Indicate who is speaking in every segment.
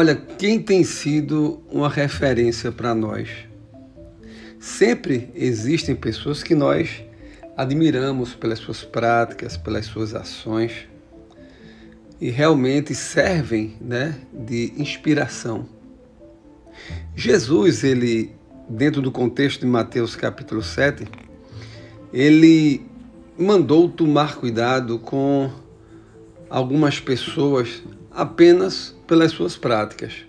Speaker 1: Olha, quem tem sido uma referência para nós? Sempre existem pessoas que nós admiramos pelas suas práticas, pelas suas ações e realmente servem né, de inspiração. Jesus, ele, dentro do contexto de Mateus capítulo 7, ele mandou tomar cuidado com algumas pessoas apenas pelas suas práticas.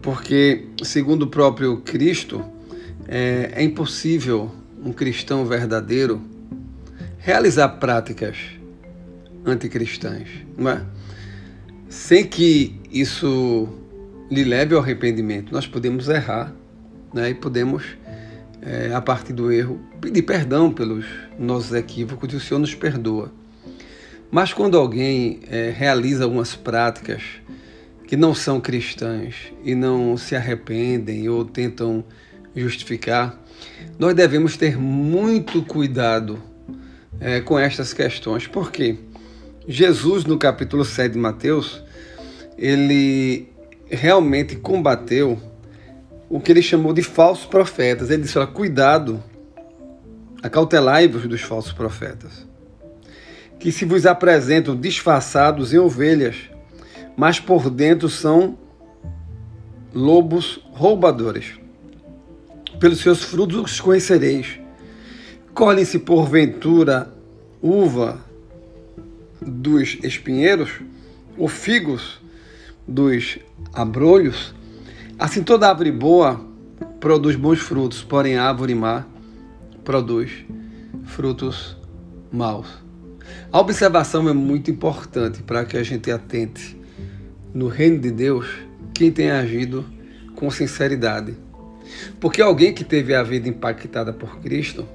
Speaker 1: Porque, segundo o próprio Cristo, é, é impossível um cristão verdadeiro realizar práticas anticristãs, não é? Sem que isso lhe leve ao arrependimento. Nós podemos errar né? e podemos, é, a partir do erro, pedir perdão pelos nossos equívocos e o Senhor nos perdoa. Mas quando alguém é, realiza algumas práticas que não são cristãs e não se arrependem ou tentam justificar, nós devemos ter muito cuidado é, com estas questões. Por quê? Jesus, no capítulo 7 de Mateus, ele realmente combateu o que ele chamou de falsos profetas. Ele disse: olha, cuidado, acautelai-vos dos falsos profetas, que se vos apresentam disfarçados em ovelhas, mas por dentro são lobos roubadores. Pelos seus frutos os conhecereis. Colhem-se porventura uva dos espinheiros, ou figos dos abrolhos. Assim toda árvore boa produz bons frutos, porém a árvore má produz frutos maus. A observação é muito importante para que a gente atente no reino de Deus quem tem agido com sinceridade. Porque alguém que teve a vida impactada por Cristo,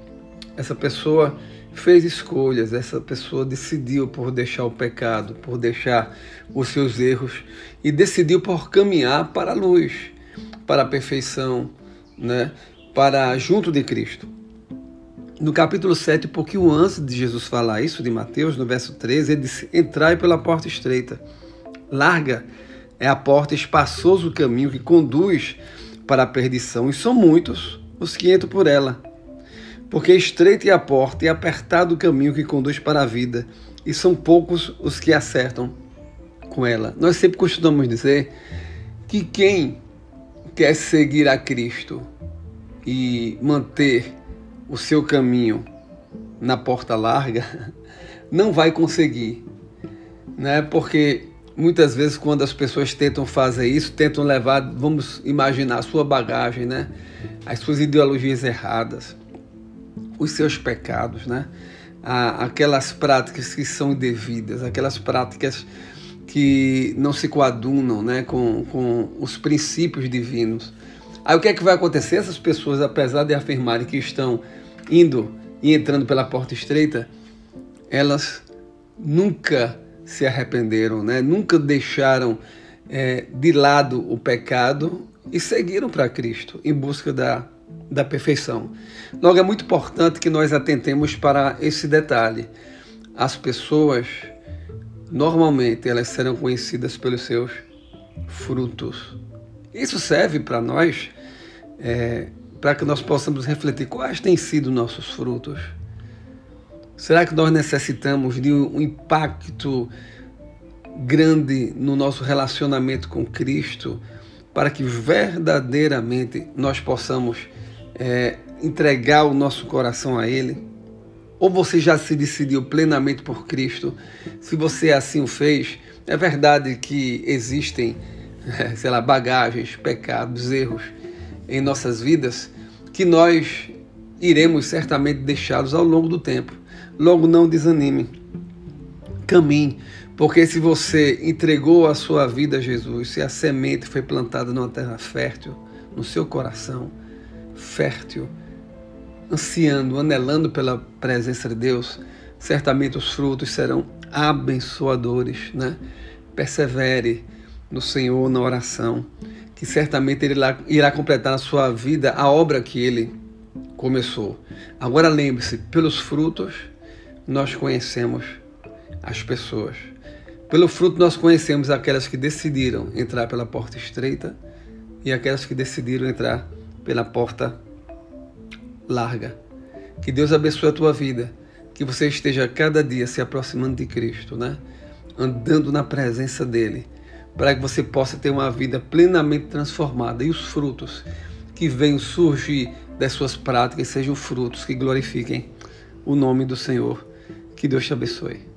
Speaker 1: essa pessoa fez escolhas, essa pessoa decidiu por deixar o pecado, por deixar os seus erros e decidiu por caminhar para a luz, para a perfeição, né? para junto de Cristo. No capítulo 7, pouquinho antes de Jesus falar isso, de Mateus, no verso 13, ele disse: Entrai pela porta estreita. Larga é a porta, espaçoso o caminho que conduz para a perdição, e são muitos os que entram por ela porque estreita é a porta e apertado o caminho que conduz para a vida, e são poucos os que acertam com ela. Nós sempre costumamos dizer que quem quer seguir a Cristo e manter o seu caminho na porta larga, não vai conseguir, né? Porque muitas vezes quando as pessoas tentam fazer isso, tentam levar, vamos imaginar, a sua bagagem, né? As suas ideologias erradas, os seus pecados, né? aquelas práticas que são indevidas, aquelas práticas que não se coadunam né? com, com os princípios divinos. Aí o que é que vai acontecer? Essas pessoas, apesar de afirmarem que estão indo e entrando pela porta estreita, elas nunca se arrependeram, né? nunca deixaram é, de lado o pecado e seguiram para Cristo em busca da da perfeição. Logo, é muito importante que nós atentemos para esse detalhe. As pessoas, normalmente, elas serão conhecidas pelos seus frutos. Isso serve para nós, é, para que nós possamos refletir quais têm sido nossos frutos. Será que nós necessitamos de um impacto grande no nosso relacionamento com Cristo para que verdadeiramente nós possamos é, entregar o nosso coração a Ele? Ou você já se decidiu plenamente por Cristo? Se você assim o fez, é verdade que existem, sei lá, bagagens, pecados, erros em nossas vidas que nós iremos certamente deixá-los ao longo do tempo. Logo, não desanime. Caminhe, porque se você entregou a sua vida a Jesus, se a semente foi plantada numa terra fértil no seu coração, fértil, ansiando, anelando pela presença de Deus, certamente os frutos serão abençoadores, né? Persevere no Senhor na oração, que certamente Ele irá completar na sua vida a obra que Ele começou. Agora lembre-se, pelos frutos nós conhecemos as pessoas. Pelo fruto nós conhecemos aquelas que decidiram entrar pela porta estreita e aquelas que decidiram entrar pela porta larga. Que Deus abençoe a tua vida, que você esteja cada dia se aproximando de Cristo, né? Andando na presença dele, para que você possa ter uma vida plenamente transformada e os frutos que venham surgir das suas práticas sejam frutos que glorifiquem o nome do Senhor. Que Deus te abençoe.